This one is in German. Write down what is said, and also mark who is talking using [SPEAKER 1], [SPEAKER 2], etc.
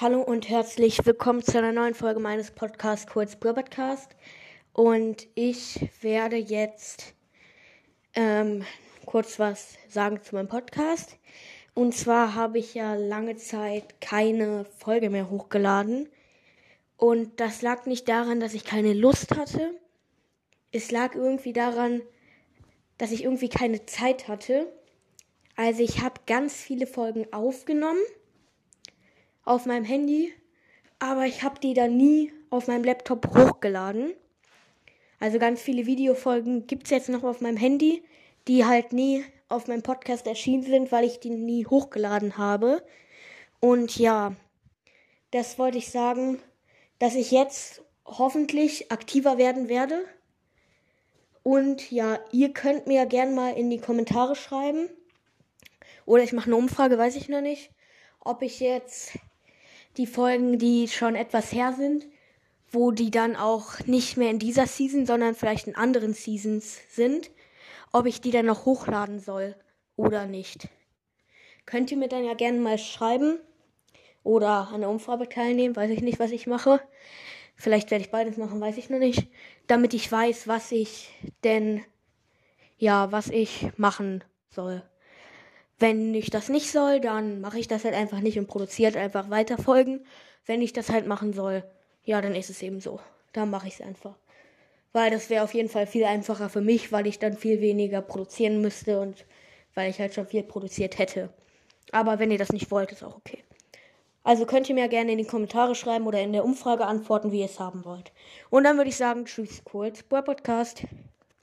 [SPEAKER 1] Hallo und herzlich willkommen zu einer neuen Folge meines Podcasts Kurz Podcast. Und ich werde jetzt ähm, kurz was sagen zu meinem Podcast. Und zwar habe ich ja lange Zeit keine Folge mehr hochgeladen. Und das lag nicht daran, dass ich keine Lust hatte. Es lag irgendwie daran, dass ich irgendwie keine Zeit hatte. Also ich habe ganz viele Folgen aufgenommen auf meinem Handy, aber ich habe die dann nie auf meinem Laptop hochgeladen. Also ganz viele Videofolgen gibt es jetzt noch auf meinem Handy, die halt nie auf meinem Podcast erschienen sind, weil ich die nie hochgeladen habe. Und ja, das wollte ich sagen, dass ich jetzt hoffentlich aktiver werden werde. Und ja, ihr könnt mir gerne mal in die Kommentare schreiben. Oder ich mache eine Umfrage, weiß ich noch nicht. Ob ich jetzt die Folgen, die schon etwas her sind, wo die dann auch nicht mehr in dieser Season, sondern vielleicht in anderen Seasons sind, ob ich die dann noch hochladen soll oder nicht. Könnt ihr mir dann ja gerne mal schreiben oder an der Umfrage teilnehmen, weiß ich nicht, was ich mache. Vielleicht werde ich beides machen, weiß ich noch nicht, damit ich weiß, was ich denn ja, was ich machen soll. Wenn ich das nicht soll, dann mache ich das halt einfach nicht und produziert einfach weiter Folgen. Wenn ich das halt machen soll, ja, dann ist es eben so. Dann mache ich es einfach. Weil das wäre auf jeden Fall viel einfacher für mich, weil ich dann viel weniger produzieren müsste und weil ich halt schon viel produziert hätte. Aber wenn ihr das nicht wollt, ist auch okay. Also könnt ihr mir gerne in die Kommentare schreiben oder in der Umfrage antworten, wie ihr es haben wollt. Und dann würde ich sagen, tschüss, kurz, Podcast.